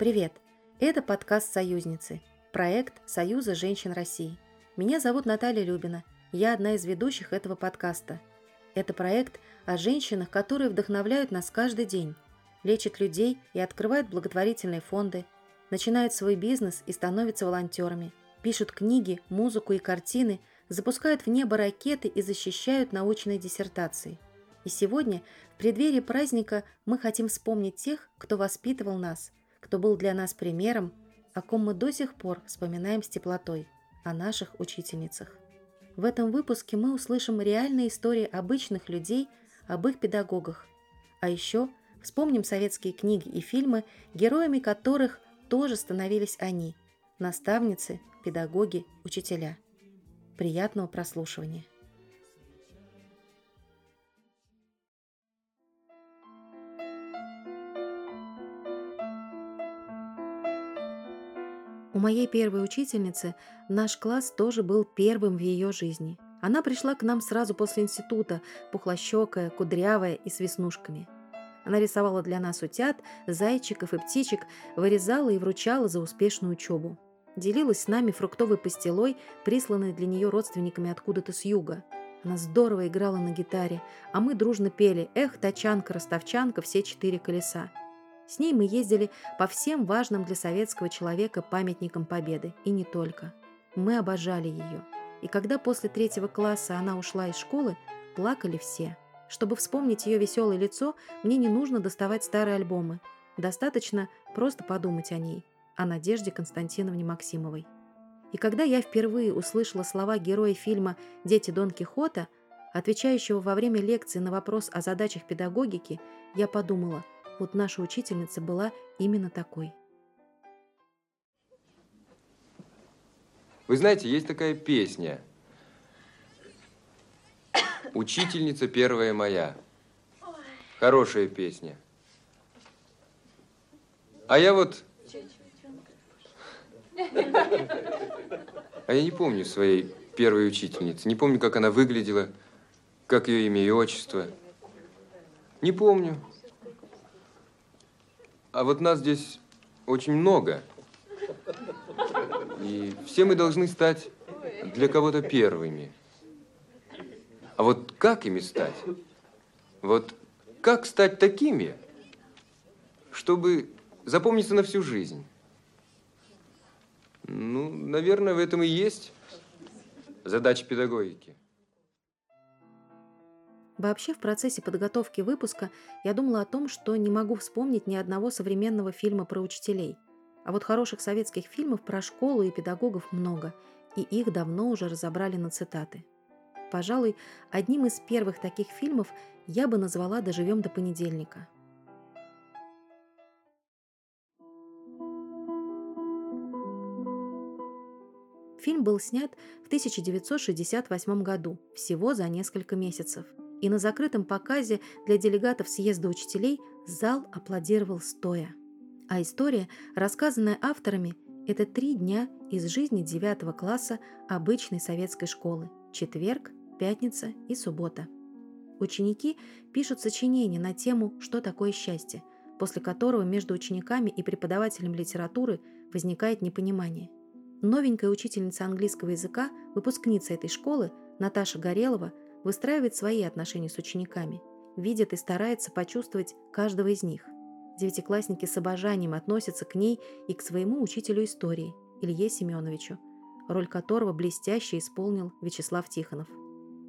Привет! Это подкаст «Союзницы», проект Союза женщин России. Меня зовут Наталья Любина, я одна из ведущих этого подкаста. Это проект о женщинах, которые вдохновляют нас каждый день, лечат людей и открывают благотворительные фонды, начинают свой бизнес и становятся волонтерами, пишут книги, музыку и картины, запускают в небо ракеты и защищают научные диссертации. И сегодня, в преддверии праздника, мы хотим вспомнить тех, кто воспитывал нас – кто был для нас примером, о ком мы до сих пор вспоминаем с теплотой, о наших учительницах. В этом выпуске мы услышим реальные истории обычных людей об их педагогах. А еще вспомним советские книги и фильмы, героями которых тоже становились они – наставницы, педагоги, учителя. Приятного прослушивания! У моей первой учительницы наш класс тоже был первым в ее жизни. Она пришла к нам сразу после института, пухлощекая, кудрявая и с веснушками. Она рисовала для нас утят, зайчиков и птичек, вырезала и вручала за успешную учебу. Делилась с нами фруктовой пастилой, присланной для нее родственниками откуда-то с юга. Она здорово играла на гитаре, а мы дружно пели «Эх, тачанка, ростовчанка, все четыре колеса». С ней мы ездили по всем важным для советского человека памятникам Победы, и не только. Мы обожали ее. И когда после третьего класса она ушла из школы, плакали все. Чтобы вспомнить ее веселое лицо, мне не нужно доставать старые альбомы. Достаточно просто подумать о ней, о Надежде Константиновне Максимовой. И когда я впервые услышала слова героя фильма «Дети Дон Кихота», отвечающего во время лекции на вопрос о задачах педагогики, я подумала – вот наша учительница была именно такой. Вы знаете, есть такая песня. Учительница первая моя. Хорошая песня. А я вот... А я не помню своей первой учительницы. Не помню, как она выглядела, как ее имя и отчество. Не помню. А вот нас здесь очень много. И все мы должны стать для кого-то первыми. А вот как ими стать? Вот как стать такими, чтобы запомниться на всю жизнь? Ну, наверное, в этом и есть задача педагогики. Вообще, в процессе подготовки выпуска я думала о том, что не могу вспомнить ни одного современного фильма про учителей. А вот хороших советских фильмов про школу и педагогов много, и их давно уже разобрали на цитаты. Пожалуй, одним из первых таких фильмов я бы назвала «Доживем до понедельника». Фильм был снят в 1968 году, всего за несколько месяцев – и на закрытом показе для делегатов съезда учителей зал аплодировал стоя. А история, рассказанная авторами, это три дня из жизни девятого класса обычной советской школы – четверг, пятница и суббота. Ученики пишут сочинения на тему «Что такое счастье?», после которого между учениками и преподавателем литературы возникает непонимание. Новенькая учительница английского языка, выпускница этой школы, Наташа Горелова – выстраивает свои отношения с учениками, видит и старается почувствовать каждого из них. Девятиклассники с обожанием относятся к ней и к своему учителю истории, Илье Семеновичу, роль которого блестяще исполнил Вячеслав Тихонов.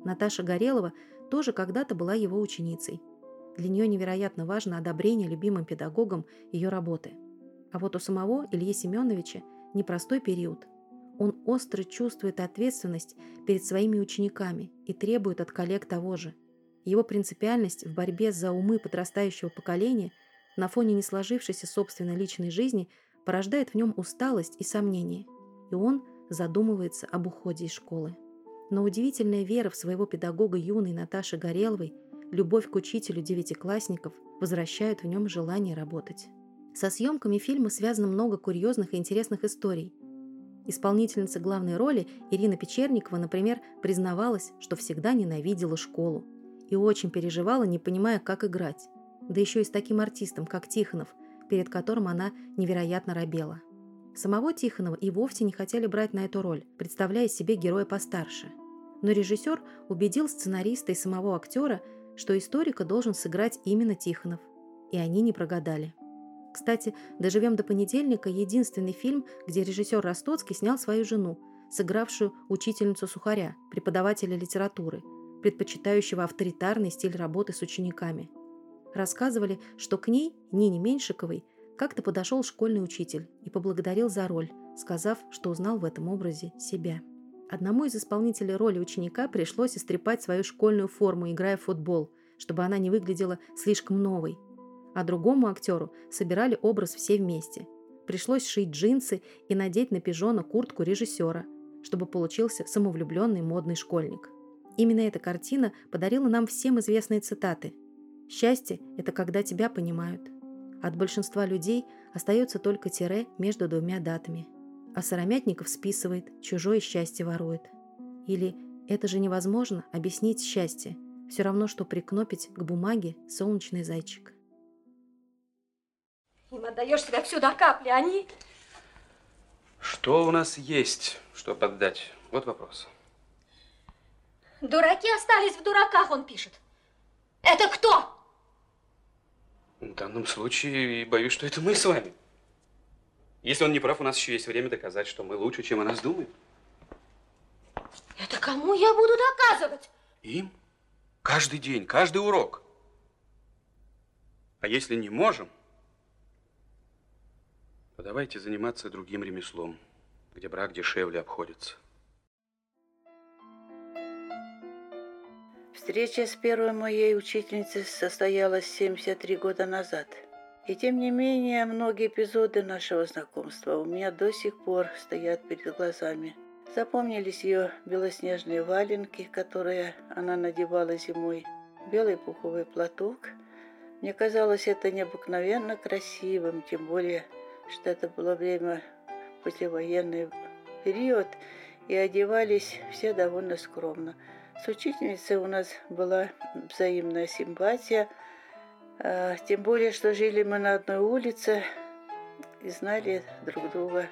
Наташа Горелова тоже когда-то была его ученицей. Для нее невероятно важно одобрение любимым педагогом ее работы. А вот у самого Ильи Семеновича непростой период – он остро чувствует ответственность перед своими учениками и требует от коллег того же. Его принципиальность в борьбе за умы подрастающего поколения на фоне не сложившейся собственной личной жизни порождает в нем усталость и сомнение, и он задумывается об уходе из школы. Но удивительная вера в своего педагога юной Наташи Гореловой, любовь к учителю девятиклассников возвращают в нем желание работать. Со съемками фильма связано много курьезных и интересных историй – Исполнительница главной роли Ирина Печерникова, например, признавалась, что всегда ненавидела школу и очень переживала, не понимая, как играть. Да еще и с таким артистом, как Тихонов, перед которым она невероятно робела. Самого Тихонова и вовсе не хотели брать на эту роль, представляя себе героя постарше. Но режиссер убедил сценариста и самого актера, что историка должен сыграть именно Тихонов. И они не прогадали. Кстати, «Доживем до понедельника» — единственный фильм, где режиссер Ростоцкий снял свою жену, сыгравшую учительницу Сухаря, преподавателя литературы, предпочитающего авторитарный стиль работы с учениками. Рассказывали, что к ней, Нине Меньшиковой, как-то подошел школьный учитель и поблагодарил за роль, сказав, что узнал в этом образе себя. Одному из исполнителей роли ученика пришлось истрепать свою школьную форму, играя в футбол, чтобы она не выглядела слишком новой. А другому актеру собирали образ все вместе. Пришлось шить джинсы и надеть на пижона куртку режиссера, чтобы получился самовлюбленный модный школьник. Именно эта картина подарила нам всем известные цитаты. «Счастье – это когда тебя понимают». От большинства людей остается только тире между двумя датами. А Сыромятников списывает, чужое счастье ворует. Или «это же невозможно объяснить счастье», все равно, что прикнопить к бумаге солнечный зайчик. Им отдаешь себя всю до капли, они... Что у нас есть, что поддать? Вот вопрос. Дураки остались в дураках, он пишет. Это кто? В данном случае, боюсь, что это мы с вами. Если он не прав, у нас еще есть время доказать, что мы лучше, чем о нас думают. Это кому я буду доказывать? Им. Каждый день, каждый урок. А если не можем, то заниматься другим ремеслом, где брак дешевле обходится. Встреча с первой моей учительницей состоялась 73 года назад. И тем не менее, многие эпизоды нашего знакомства у меня до сих пор стоят перед глазами. Запомнились ее белоснежные валенки, которые она надевала зимой, белый пуховый платок. Мне казалось это необыкновенно красивым, тем более, что это было время послевоенный период, и одевались все довольно скромно. С учительницей у нас была взаимная симпатия, а, тем более, что жили мы на одной улице и знали друг друга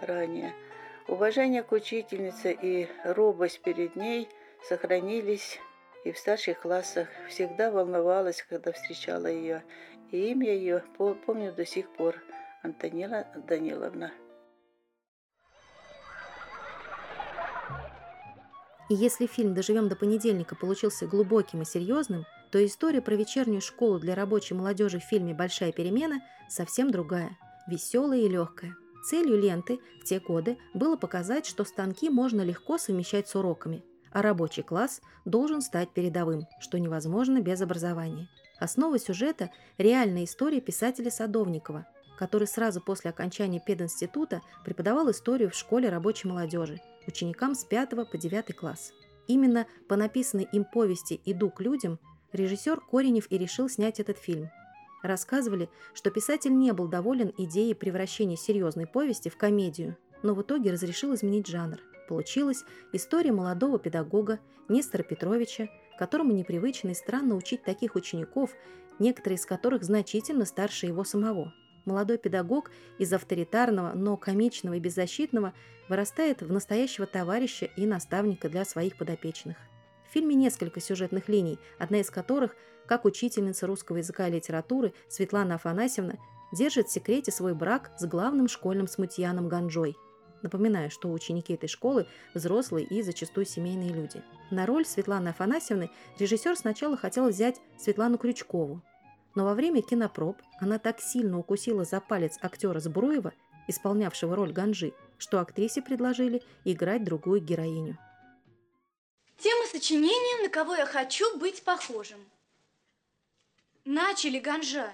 ранее. Уважение к учительнице и робость перед ней сохранились и в старших классах. Всегда волновалась, когда встречала ее. И имя ее помню до сих пор – Антонина Даниловна. И если фильм «Доживем до понедельника» получился глубоким и серьезным, то история про вечернюю школу для рабочей молодежи в фильме «Большая перемена» совсем другая, веселая и легкая. Целью ленты в те годы было показать, что станки можно легко совмещать с уроками, а рабочий класс должен стать передовым, что невозможно без образования. Основа сюжета – реальная история писателя Садовникова, который сразу после окончания пединститута преподавал историю в школе рабочей молодежи ученикам с 5 по 9 класс. Именно по написанной им повести «Иду к людям» режиссер Коренев и решил снять этот фильм. Рассказывали, что писатель не был доволен идеей превращения серьезной повести в комедию, но в итоге разрешил изменить жанр. Получилась история молодого педагога Нестора Петровича, которому непривычно и странно учить таких учеников, некоторые из которых значительно старше его самого. Молодой педагог из авторитарного, но комичного и беззащитного вырастает в настоящего товарища и наставника для своих подопечных. В фильме несколько сюжетных линий, одна из которых, как учительница русского языка и литературы Светлана Афанасьевна, держит в секрете свой брак с главным школьным смутьяном Ганджой. Напоминаю, что ученики этой школы – взрослые и зачастую семейные люди. На роль Светланы Афанасьевны режиссер сначала хотел взять Светлану Крючкову, но во время кинопроб она так сильно укусила за палец актера Збруева, исполнявшего роль Ганжи, что актрисе предложили играть другую героиню. Тема сочинения «На кого я хочу быть похожим». Начали, Ганжа.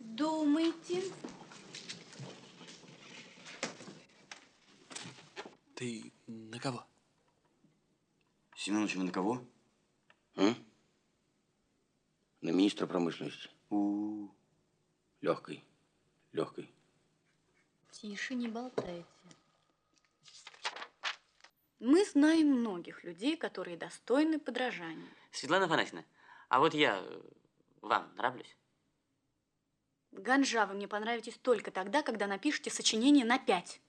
Думайте. Ты на кого? Семенович, вы на кого? А? На министра промышленности. У, -у, -у. легкой, легкой. Тише, не болтайте. Мы знаем многих людей, которые достойны подражания. Светлана Афанасьевна, а вот я э, вам нравлюсь? Ганжа, вы мне понравитесь только тогда, когда напишете сочинение на пять.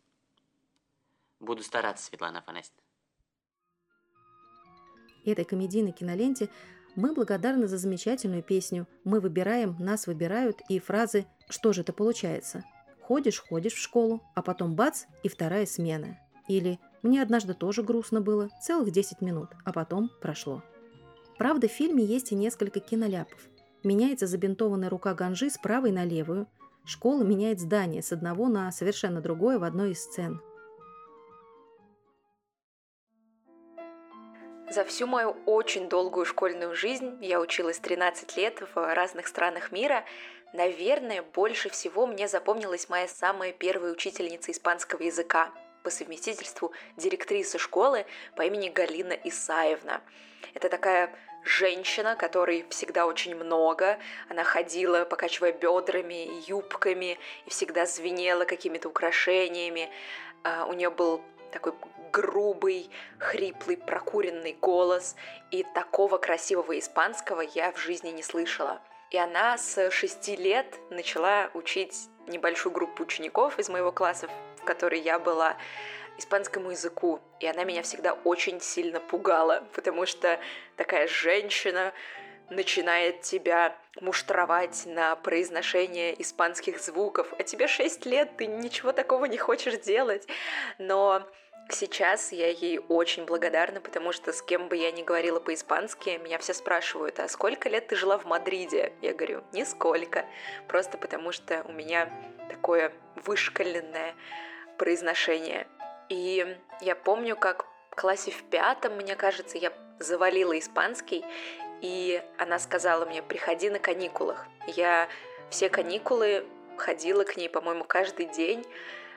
Буду стараться, Светлана Афанасьевна. Этой комедийной киноленте мы благодарны за замечательную песню «Мы выбираем, нас выбирают» и фразы «Что же это получается?» Ходишь, ходишь в школу, а потом бац, и вторая смена. Или «Мне однажды тоже грустно было, целых 10 минут, а потом прошло». Правда, в фильме есть и несколько киноляпов. Меняется забинтованная рука Ганжи с правой на левую. Школа меняет здание с одного на совершенно другое в одной из сцен. За всю мою очень долгую школьную жизнь, я училась 13 лет в разных странах мира, наверное, больше всего мне запомнилась моя самая первая учительница испанского языка, по совместительству директриса школы по имени Галина Исаевна. Это такая женщина, которой всегда очень много. Она ходила, покачивая бедрами юбками, и всегда звенела какими-то украшениями. А, у нее был такой грубый, хриплый, прокуренный голос, и такого красивого испанского я в жизни не слышала. И она с шести лет начала учить небольшую группу учеников из моего класса, в которой я была, испанскому языку. И она меня всегда очень сильно пугала, потому что такая женщина начинает тебя муштровать на произношение испанских звуков, а тебе 6 лет, ты ничего такого не хочешь делать. Но Сейчас я ей очень благодарна, потому что с кем бы я ни говорила по-испански, меня все спрашивают, а сколько лет ты жила в Мадриде? Я говорю, нисколько, просто потому что у меня такое вышкаленное произношение. И я помню, как в классе в пятом, мне кажется, я завалила испанский, и она сказала мне, приходи на каникулах. Я все каникулы ходила к ней, по-моему, каждый день,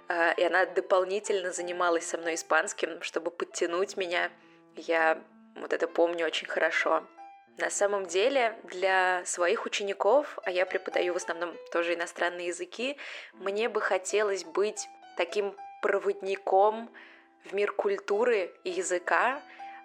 и она дополнительно занималась со мной испанским, чтобы подтянуть меня. Я вот это помню очень хорошо. На самом деле, для своих учеников, а я преподаю в основном тоже иностранные языки, мне бы хотелось быть таким проводником в мир культуры и языка,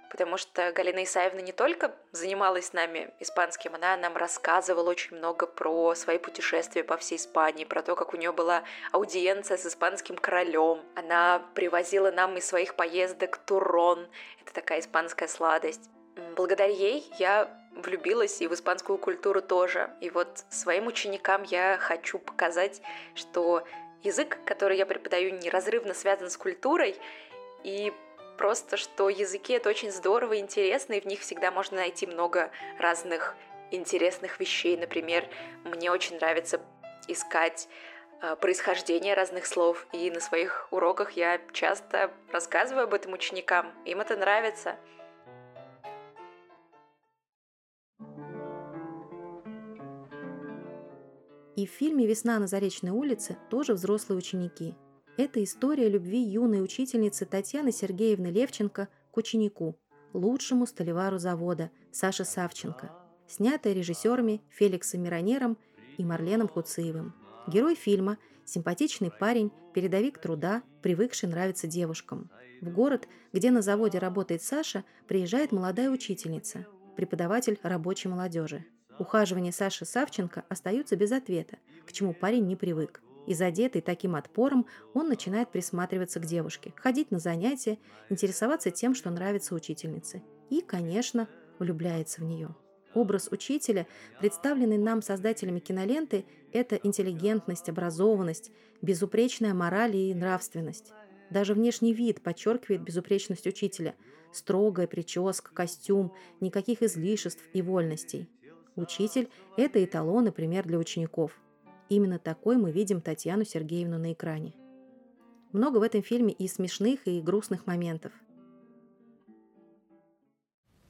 потому что Галина Исаевна не только занималась с нами испанским, она нам рассказывала очень много про свои путешествия по всей Испании, про то, как у нее была аудиенция с испанским королем. Она привозила нам из своих поездок турон, это такая испанская сладость. Благодаря ей я влюбилась и в испанскую культуру тоже. И вот своим ученикам я хочу показать, что язык, который я преподаю, неразрывно связан с культурой, и просто, что языки это очень здорово и интересно, и в них всегда можно найти много разных интересных вещей. Например, мне очень нравится искать э, происхождение разных слов, и на своих уроках я часто рассказываю об этом ученикам. Им это нравится. И в фильме «Весна на Заречной улице» тоже взрослые ученики. Это история любви юной учительницы Татьяны Сергеевны Левченко к ученику, лучшему столевару завода Саше Савченко, снятая режиссерами Феликсом Миронером и Марленом Хуциевым. Герой фильма – симпатичный парень, передовик труда, привыкший нравиться девушкам. В город, где на заводе работает Саша, приезжает молодая учительница, преподаватель рабочей молодежи. Ухаживания Саши Савченко остаются без ответа, к чему парень не привык. И задетый таким отпором, он начинает присматриваться к девушке, ходить на занятия, интересоваться тем, что нравится учительнице. И, конечно, влюбляется в нее. Образ учителя, представленный нам создателями киноленты, это интеллигентность, образованность, безупречная мораль и нравственность. Даже внешний вид подчеркивает безупречность учителя. Строгая прическа, костюм, никаких излишеств и вольностей. Учитель – это эталон и пример для учеников. Именно такой мы видим Татьяну Сергеевну на экране. Много в этом фильме и смешных, и грустных моментов.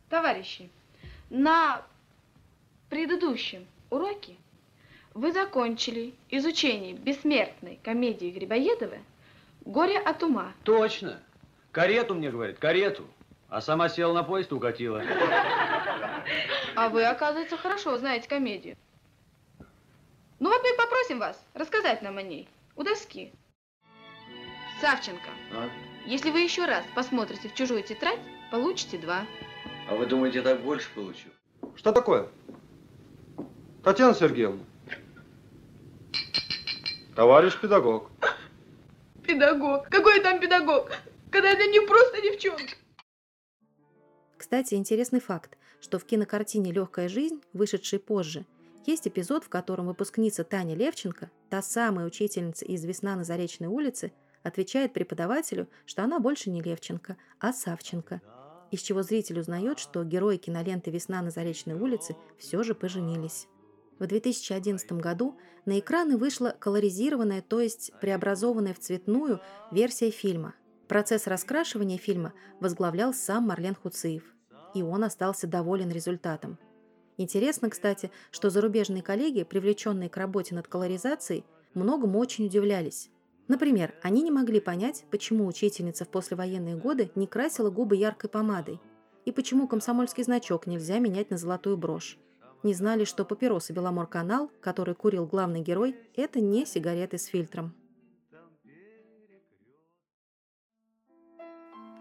Товарищи, на предыдущем уроке вы закончили изучение бессмертной комедии Грибоедова «Горе от ума». Точно. Карету мне говорит, карету. А сама села на поезд и укатила. А вы, оказывается, хорошо знаете комедию. Ну вот мы попросим вас рассказать нам о ней у доски. Савченко, А? если вы еще раз посмотрите в чужую тетрадь, получите два. А вы думаете, я так больше получу? Что такое? Татьяна Сергеевна. Товарищ педагог. Педагог? Какой там педагог? Когда это не просто девчонка. Кстати, интересный факт, что в кинокартине «Легкая жизнь», вышедшей позже, есть эпизод, в котором выпускница Таня Левченко, та самая учительница из «Весна на Заречной улице», отвечает преподавателю, что она больше не Левченко, а Савченко, из чего зритель узнает, что герои киноленты «Весна на Заречной улице» все же поженились. В 2011 году на экраны вышла колоризированная, то есть преобразованная в цветную версия фильма. Процесс раскрашивания фильма возглавлял сам Марлен Хуциев, и он остался доволен результатом. Интересно, кстати, что зарубежные коллеги, привлеченные к работе над колоризацией, многому очень удивлялись. Например, они не могли понять, почему учительница в послевоенные годы не красила губы яркой помадой, и почему комсомольский значок нельзя менять на золотую брошь. Не знали, что папиросы Беломор-канал, который курил главный герой, это не сигареты с фильтром.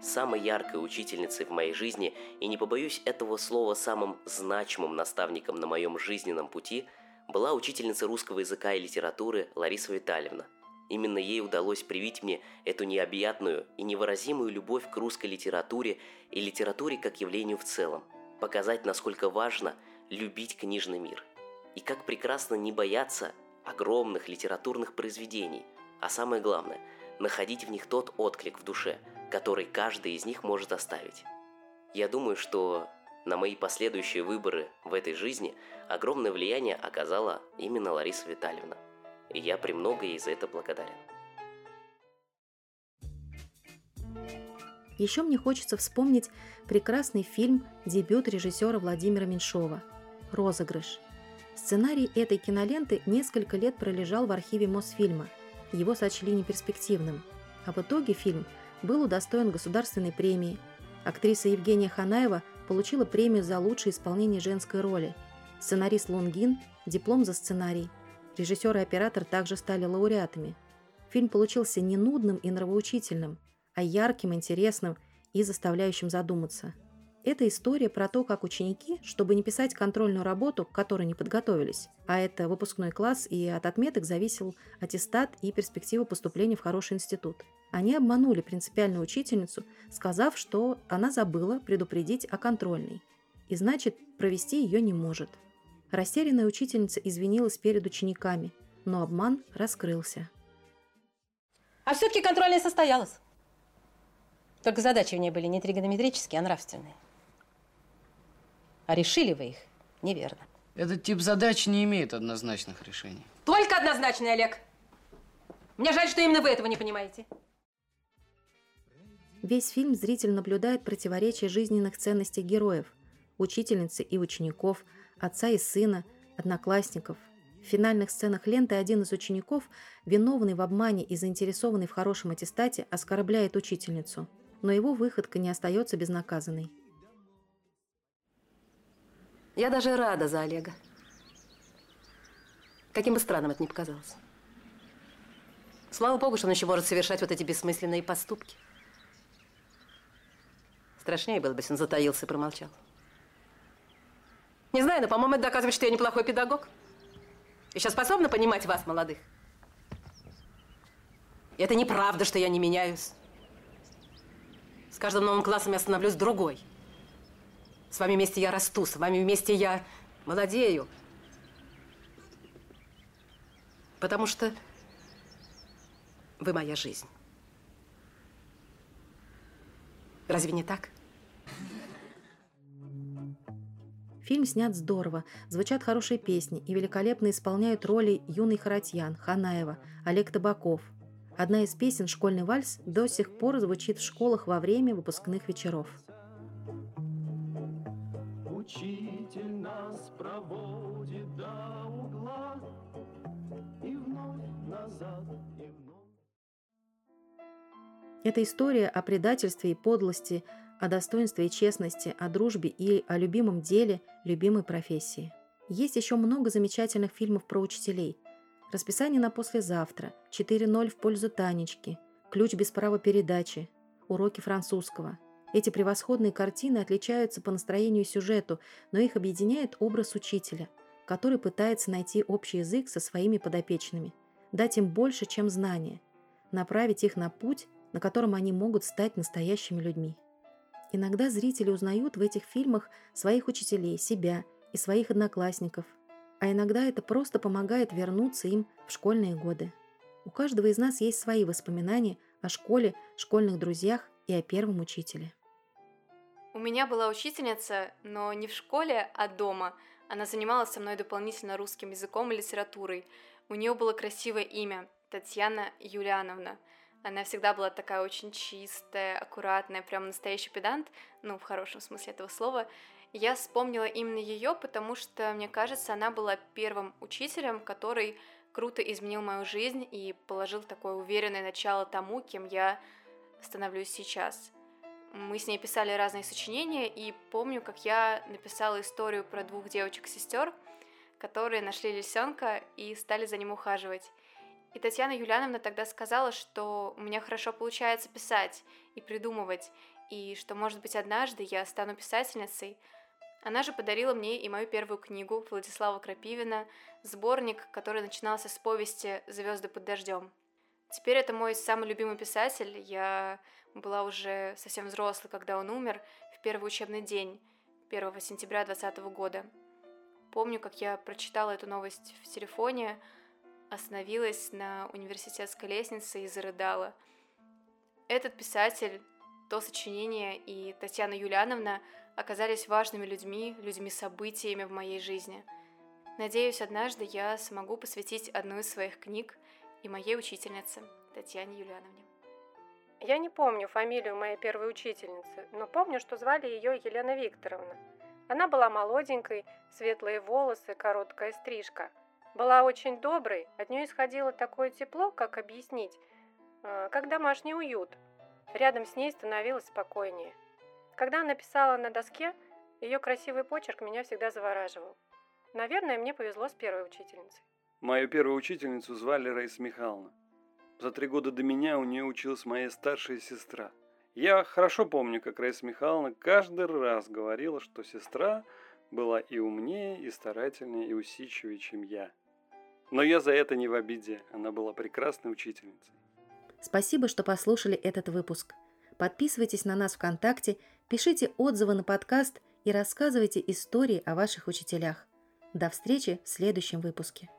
Самой яркой учительницей в моей жизни и, не побоюсь этого слова, самым значимым наставником на моем жизненном пути была учительница русского языка и литературы Лариса Витальевна. Именно ей удалось привить мне эту необъятную и невыразимую любовь к русской литературе и литературе как явлению в целом, показать, насколько важно любить книжный мир. И как прекрасно не бояться огромных литературных произведений, а самое главное – находить в них тот отклик в душе – который каждый из них может оставить. Я думаю, что на мои последующие выборы в этой жизни огромное влияние оказала именно Лариса Витальевна. И я премного ей за это благодарен. Еще мне хочется вспомнить прекрасный фильм «Дебют» режиссера Владимира Меньшова «Розыгрыш». Сценарий этой киноленты несколько лет пролежал в архиве Мосфильма. Его сочли неперспективным. А в итоге фильм был удостоен государственной премии. Актриса Евгения Ханаева получила премию за лучшее исполнение женской роли. Сценарист Лунгин – диплом за сценарий. Режиссер и оператор также стали лауреатами. Фильм получился не нудным и нравоучительным, а ярким, интересным и заставляющим задуматься. Это история про то, как ученики, чтобы не писать контрольную работу, к которой не подготовились, а это выпускной класс, и от отметок зависел аттестат и перспектива поступления в хороший институт – они обманули принципиальную учительницу, сказав, что она забыла предупредить о контрольной, и значит, провести ее не может. Растерянная учительница извинилась перед учениками, но обман раскрылся. А все-таки контрольная состоялась. Только задачи в ней были не тригонометрические, а нравственные. А решили вы их неверно. Этот тип задач не имеет однозначных решений. Только однозначный, Олег. Мне жаль, что именно вы этого не понимаете. Весь фильм зритель наблюдает противоречия жизненных ценностей героев, учительницы и учеников, отца и сына, одноклассников. В финальных сценах ленты один из учеников, виновный в обмане и заинтересованный в хорошем аттестате, оскорбляет учительницу, но его выходка не остается безнаказанной. Я даже рада за Олега. Каким бы странным это ни показалось. Слава богу, что он еще может совершать вот эти бессмысленные поступки. Страшнее было бы, если он затаился и промолчал. Не знаю, но, по-моему, это доказывает, что я неплохой педагог. Еще способна понимать вас, молодых. И это неправда, что я не меняюсь. С каждым новым классом я становлюсь другой. С вами вместе я расту, с вами вместе я молодею. Потому что вы моя жизнь. Разве не так? Фильм снят здорово, звучат хорошие песни и великолепно исполняют роли юный Харатьян, Ханаева, Олег Табаков. Одна из песен «Школьный вальс» до сих пор звучит в школах во время выпускных вечеров. Учитель нас проводит до угла и вновь назад, и вновь. Это история о предательстве и подлости – о достоинстве и честности, о дружбе и о любимом деле, любимой профессии. Есть еще много замечательных фильмов про учителей. Расписание на послезавтра, 4.0 в пользу Танечки, Ключ без права передачи, Уроки французского. Эти превосходные картины отличаются по настроению и сюжету, но их объединяет образ учителя, который пытается найти общий язык со своими подопечными, дать им больше, чем знания, направить их на путь, на котором они могут стать настоящими людьми. Иногда зрители узнают в этих фильмах своих учителей, себя и своих одноклассников, а иногда это просто помогает вернуться им в школьные годы. У каждого из нас есть свои воспоминания о школе, школьных друзьях и о первом учителе. У меня была учительница, но не в школе, а дома. Она занималась со мной дополнительно русским языком и литературой. У нее было красивое имя – Татьяна Юлиановна. Она всегда была такая очень чистая, аккуратная, прям настоящий педант, ну, в хорошем смысле этого слова. Я вспомнила именно ее, потому что, мне кажется, она была первым учителем, который круто изменил мою жизнь и положил такое уверенное начало тому, кем я становлюсь сейчас. Мы с ней писали разные сочинения, и помню, как я написала историю про двух девочек-сестер, которые нашли лисенка и стали за ним ухаживать. И Татьяна Юлиановна тогда сказала, что у меня хорошо получается писать и придумывать, и что, может быть, однажды я стану писательницей. Она же подарила мне и мою первую книгу Владислава Крапивина, сборник, который начинался с повести «Звезды под дождем». Теперь это мой самый любимый писатель. Я была уже совсем взрослой, когда он умер, в первый учебный день, 1 сентября 2020 года. Помню, как я прочитала эту новость в телефоне, остановилась на университетской лестнице и зарыдала. Этот писатель, то сочинение и Татьяна Юлиановна оказались важными людьми, людьми-событиями в моей жизни. Надеюсь, однажды я смогу посвятить одну из своих книг и моей учительнице Татьяне Юлиановне. Я не помню фамилию моей первой учительницы, но помню, что звали ее Елена Викторовна. Она была молоденькой, светлые волосы, короткая стрижка – была очень доброй, от нее исходило такое тепло, как объяснить, а, как домашний уют. Рядом с ней становилось спокойнее. Когда она писала на доске, ее красивый почерк меня всегда завораживал. Наверное, мне повезло с первой учительницей. Мою первую учительницу звали Раиса Михайловна. За три года до меня у нее училась моя старшая сестра. Я хорошо помню, как Раиса Михайловна каждый раз говорила, что сестра была и умнее, и старательнее, и усидчивее, чем я. Но я за это не в обиде. Она была прекрасной учительницей. Спасибо, что послушали этот выпуск. Подписывайтесь на нас ВКонтакте, пишите отзывы на подкаст и рассказывайте истории о ваших учителях. До встречи в следующем выпуске.